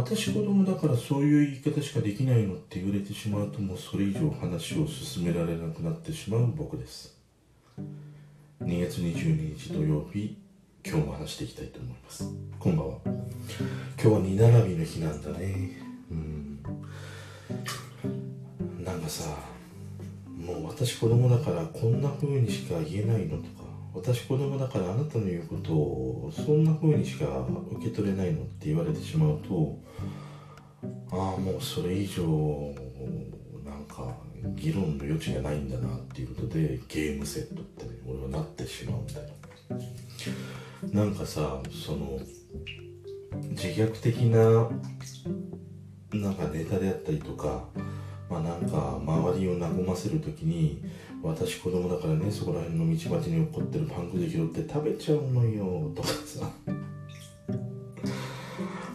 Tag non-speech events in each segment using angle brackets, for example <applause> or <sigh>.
私子供だからそういう言い方しかできないのって言われてしまうともうそれ以上話を進められなくなってしまう僕です。2月22日土曜日今日も話していきたいと思います。こんばんは。今日は二並びの日なんだね。うん。なんかさもう私子供だからこんな風にしか言えないのとか私子供だからあなたの言うことをそんな風にしか受け取れないのって言われてしまうとああもうそれ以上なんか議論の余地がないんだなっていうことでゲームセットってね俺はなってしまうみたいななんかさその自虐的ななんかネタであったりとかまあなんか周りを和ませる時に私子供だからねそこら辺の道端に起こってるパンくず拾って食べちゃうのよとかさ。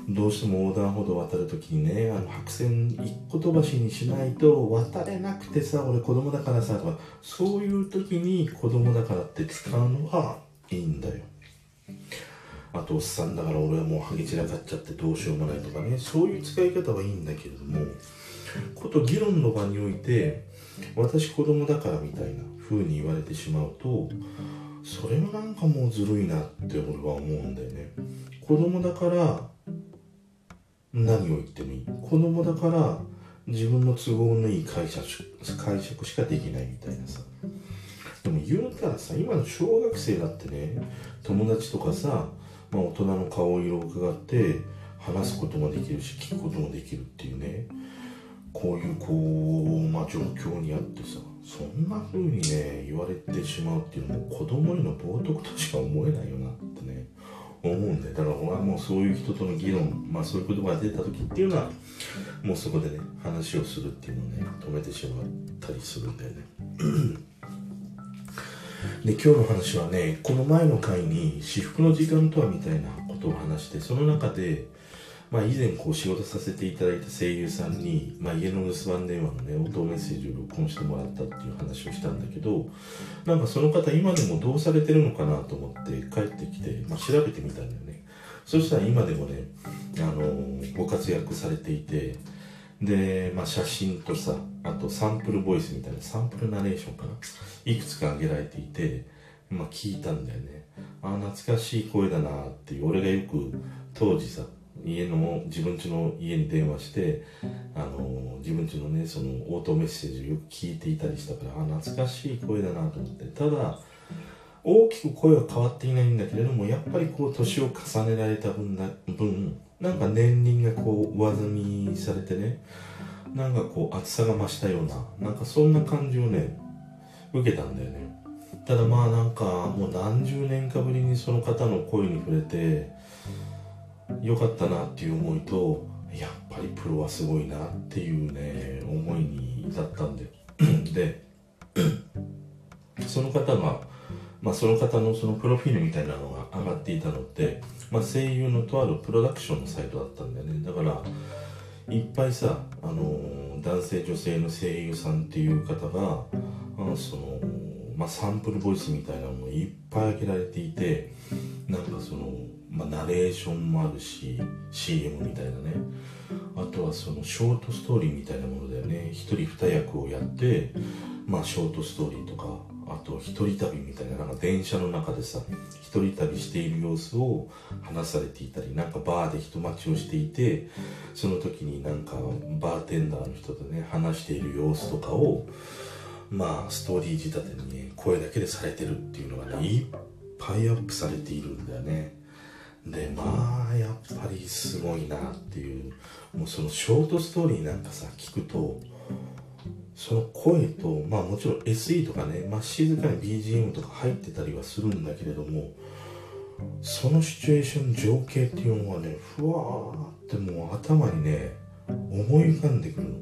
どうしても横断歩道渡るときにねあの白線一個飛ばしにしないと渡れなくてさ俺子供だからさとかそういう時に子供だからって使うのはいいんだよ。あとおっさんだから俺はもうハゲ散らかっちゃってどうしようもないとかね。そういう使い方はいいんだけれどもこと議論の場において私子供だからみたいな風に言われてしまうとそれはなんかもうずるいなって俺は思うんだよね。子供だから何を言ってもいい。子供だから自分の都合のいい解釈解釈しかできないみたいなさ。でも言うたらさ今の小学生だってね友達とかさ、まあ、大人の顔色を伺って話すこともできるし聞くこともできるっていうね。こういうこう、状況にあってさそんな風にね言われてしまうっていうのも子供への冒涜としか思えないよなってね思うんでだから俺はもうそういう人との議論まあそういう言葉が出た時っていうのはもうそこでね話をするっていうのをね止めてしまったりするんだよね。<clears throat> で今日の話はねこの前の回に至福の時間とはみたいなことを話してその中でまあ、以前こう仕事させていただいた声優さんに、まあ、家の留守番電話のね音メッセージを録音してもらったっていう話をしたんだけどなんかその方今でもどうされてるのかなと思って帰ってきて、まあ、調べてみたんだよね。そしたら今でもね、あの、ご活躍されていてで、まあ、写真とさあとサンプルボイスみたいなサンプルナレーションかな？いくつか挙げられていて、まあ、聞いたんだよね。ああ懐かしい声だなっていう俺がよく当時さ家の自分家の家に電話してあの自分家のねその応答メッセージをよく聞いていたりしたからあ懐かしい声だなと思って。ただ大きく声は変わっていないんだけれどもやっぱりこう年を重ねられた分な分なんか年輪がこう上積みされてねなんかこう厚さが増したようななんかそんな感じをね受けたんだよね。ただまあなんかもう何十年かぶりにその方の声に触れて良かったなっていう思いとやっぱりプロはすごいなっていうね思いに至ったんで。<clears throat> でその方が、まあ、その方のそのプロフィールみたいなのが上がっていたのって、まあ、声優のとあるプロダクションのサイトだったんだよね。だからいっぱいさ、あの、男性女性の声優さんっていう方が、あそのまあ、サンプルボイスみたいなのもいっぱい挙げられていてなんかそのまあ、ナレーションもあるし CM みたいなね。あとはそのショートストーリーみたいなものだよね。一人二役をやってまあショートストーリーとかあと一人旅みたいななんか電車の中でさ一人旅している様子を話されていたりなんかバーで人待ちをしていてその時になんかバーテンダーの人とね話している様子とかをまあストーリー仕立てにね声だけでされてるっていうのがねいっぱいアップされているんだよね。でまあやっぱりすごいなっていうもうそのショートストーリーなんかさ聞くとその声とまあもちろん SE とかね、まあ、静かに BGM とか入ってたりはするんだけれどもそのシチュエーション情景っていうのはねふわーってもう頭にね思い浮かんでくる。の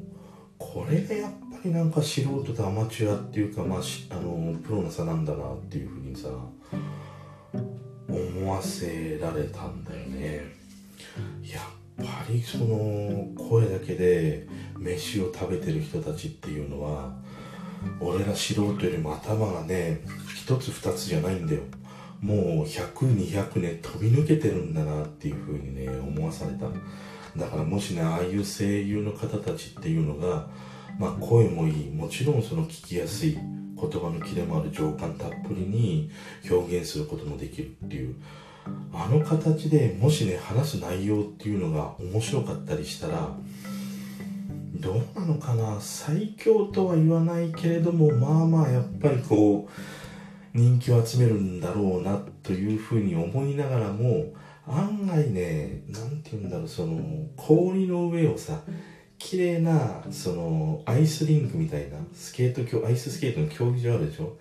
これがやっぱりなんか素人とアマチュアっていうかまああのプロの差なんだなっていうふうにさ思わせられたんだよね。やっぱりその声だけで飯を食べてる人たちっていうのは俺ら素人よりも頭がね一つ二つじゃないんだよ。もう100200ね飛び抜けてるんだなっていう風にね思わされた。だからもしねああいう声優の方たちっていうのが、まあ、声もいい。もちろんその聞きやすい。言葉のキレもある情感たっぷりに表現することもできるっていう。あの形でもしね話す内容っていうのが面白かったりしたらどうなのかな？最強とは言わないけれどもまあまあやっぱりこう人気を集めるんだろうなというふうに思いながらも案外ね何て言うんだろうその氷の上をさ綺麗なそのアイスリンクみたいなスケートアイススケートの競技場あるでしょ？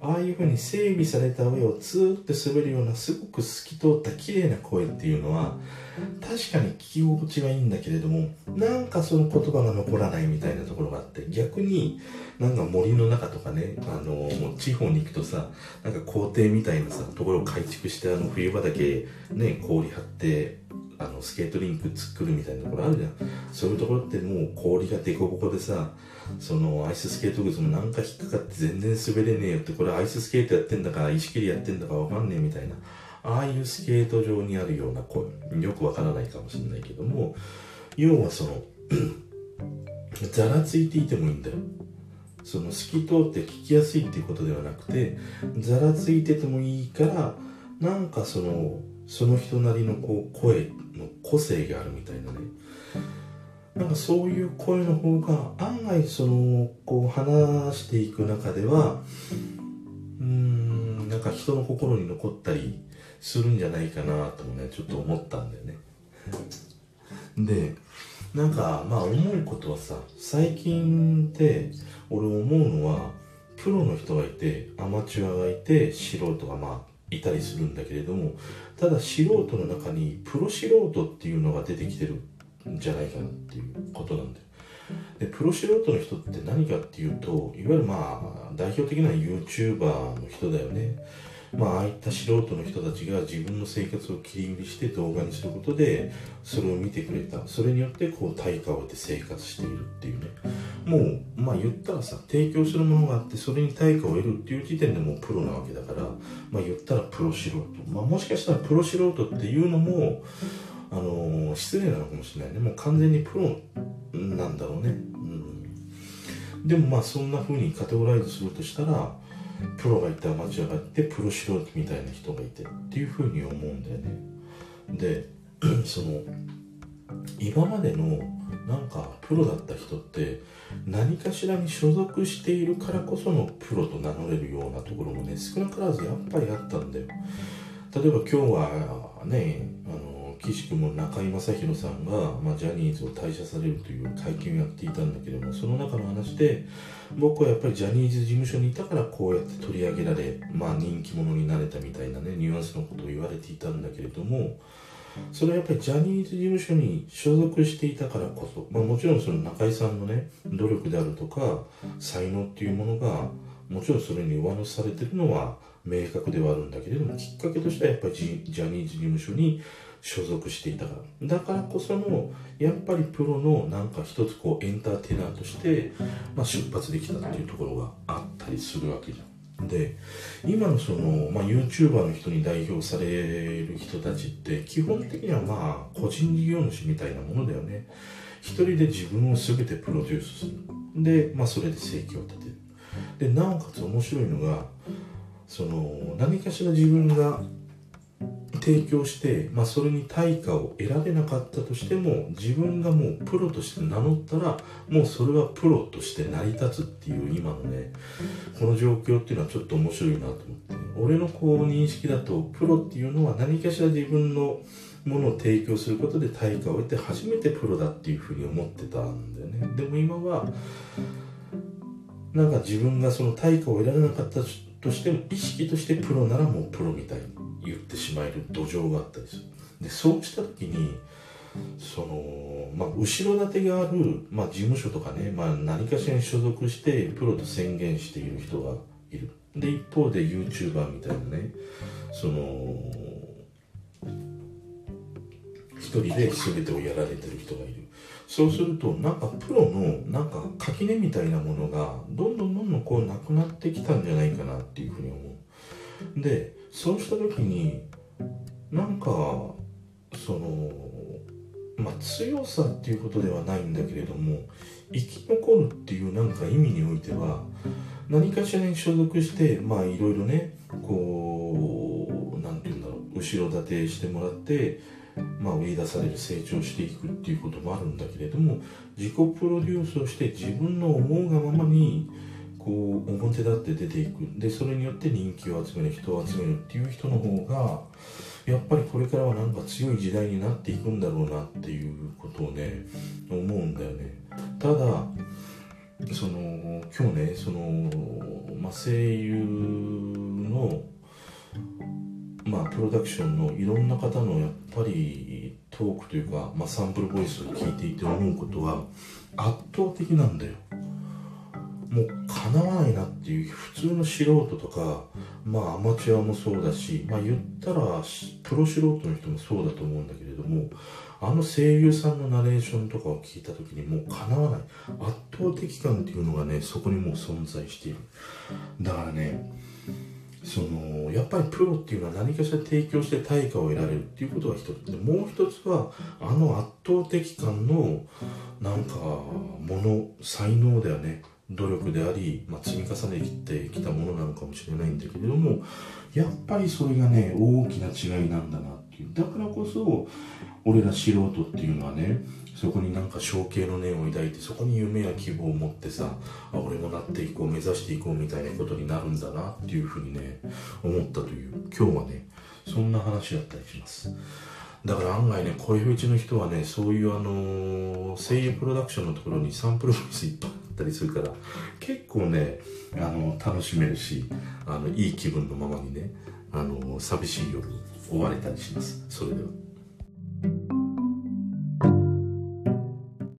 ああいう風に整備された上をツーって滑るようなすごく透き通った綺麗な声っていうのは確かに聞き心地はいいんだけれどもなんかその言葉が残らないみたいなところがあって逆になんか森の中とかねあのもう地方に行くとさなんか校庭みたいなさところを改築してあの冬場だけね氷張ってあのスケートリンク作るみたいなところあるじゃん。そういうところってもう氷がデコボコでさそのアイススケート靴もなんか引っかかって全然滑れねえよってこれアイススケートやってんだから石切りやってんだかわかんねえみたいなああいうスケート場にあるような声。よくわからないかもしれないけども要はその <clears throat> ざらついていてもいいんだよ。その透き通って聞きやすいっていうことではなくてざらついててもいいからなんかそのその人なりのこう声の個性があるみたいなね。なんかそういう声の方が案外そのこう話していく中ではうーんなんか人の心に残ったりするんじゃないかなともねちょっと思ったんだよね。<laughs> でなんかまあ思うことはさ最近って俺思うのはプロの人がいてアマチュアがいて素人がまあいたりするんだけれどもただ素人の中にプロ素人っていうのが出てきてるんじゃないかなっていうことなんだよ。でプロ素人の人って何かっていうといわゆるまあ代表的な YouTuber の人だよね。まあああいった素人の人たちが自分の生活を切り売りして動画にすることでそれを見てくれた。それによってこう対価を得て生活しているっていうね。もうまあ言ったらさ提供するものがあってそれに対価を得るっていう時点でもうプロなわけだからまあ言ったらプロ素人。まあもしかしたらプロ素人っていうのもあのー、失礼なのかもしれないね。もう完全にプロなんだろうね、うん、でもまあそんな風にカテゴライズするとしたらプロがいてアマチュアがいてプロ素人みたいな人がいてっていう風に思うんだよね。で <clears throat> その今までのなんかプロだった人って何かしらに所属しているからこそのプロと名乗れるようなところもね少なからずやっぱりあったんだよ。例えば今日はねあの岸君も中居正広さんが、まあ、ジャニーズを退社されるという会見をやっていたんだけどもその中の話で僕はやっぱりジャニーズ事務所にいたからこうやって取り上げられ、まあ、人気者になれたみたいなねニュアンスのことを言われていたんだけれどもそれはやっぱりジャニーズ事務所に所属していたからこそ、まあ、もちろんその中居さんのね努力であるとか才能っていうものがもちろんそれに上乗せされてるのは明確ではあるんだけれどもきっかけとしてはやっぱりジャニーズ事務所に所属していたから。だからこそのやっぱりプロのなんか一つこうエンターテイナーとして、まあ、出発できたっていうところがあったりするわけじゃん。で今のその、まあ、YouTuber の人に代表される人たちって基本的にはまあ個人事業主みたいなものだよね。一人で自分を全てプロデュースする。で、まあ、それで生計を立てる。でなおかつ面白いのがその何かしら自分が提供して、まあ、それに対価を得られなかったとしても自分がもうプロとして名乗ったらもうそれはプロとして成り立つっていう今のねこの状況っていうのはちょっと面白いなと思って俺のこう認識だとプロっていうのは何かしら自分のものを提供することで対価を得て初めてプロだっていうふうに思ってたんだよね。でも今はなんか自分がその対価を得られなかったとして意識としてプロならもうプロみたいに言ってしまえる土壌があったりする。でそうした時にその、まあ、後ろ盾がある、まあ、事務所とかね、まあ、何かしらに所属してプロと宣言している人がいる。で一方で YouTuber みたいなねその一人で全てをやられてる人がいる。そうするとなんかプロのなんか垣根みたいなものがどんどんどんどんこうなくなってきたんじゃないかなっていうふうに思う。でそうした時になんかそのまあ強さっていうことではないんだけれども生き残るっていうなんか意味においては何かしらに所属してまあいろいろねこう何て言うんだろう後ろ盾してもらってまあ、売り出される成長していくっていうこともあるんだけれども自己プロデュースをして自分の思うがままにこう表立って出ていく。でそれによって人気を集める人を集めるっていう人の方がやっぱりこれからはなんか強い時代になっていくんだろうなっていうことをね思うんだよね。ただその今日ねその、まあ、声優のまあプロダクションのいろんな方のやっぱりトークというか、まあ、サンプルボイスを聞いていて思うことは圧倒的なんだよ。もうかなわないなっていう普通の素人とかまあアマチュアもそうだしまあ言ったらプロ素人の人もそうだと思うんだけれどもあの声優さんのナレーションとかを聞いた時にもうかなわない。圧倒的感っていうのがねそこにもう存在している。だからねそのやっぱりプロっていうのは何かしら提供して対価を得られるっていうことが一つ。でもう一つはあの圧倒的感のなんかもの才能だよね。努力であり、まあ、積み重ねてきたものなのかもしれないんだけれどもやっぱりそれがね大きな違いなんだなていう。だからこそ俺ら素人っていうのはねそこになんか象形の念を抱いてそこに夢や希望を持ってさあ俺もなっていこう目指していこうみたいなことになるんだなっていうふうにね思ったという。今日はねそんな話だったりします。だから案外ね声フェチの人はねそういうあの声優プロダクションのところにサンプルボイスいっぱいあったりするから結構ねあの楽しめるしあのいい気分のままにねあの寂しい夜追われたりします。それでは。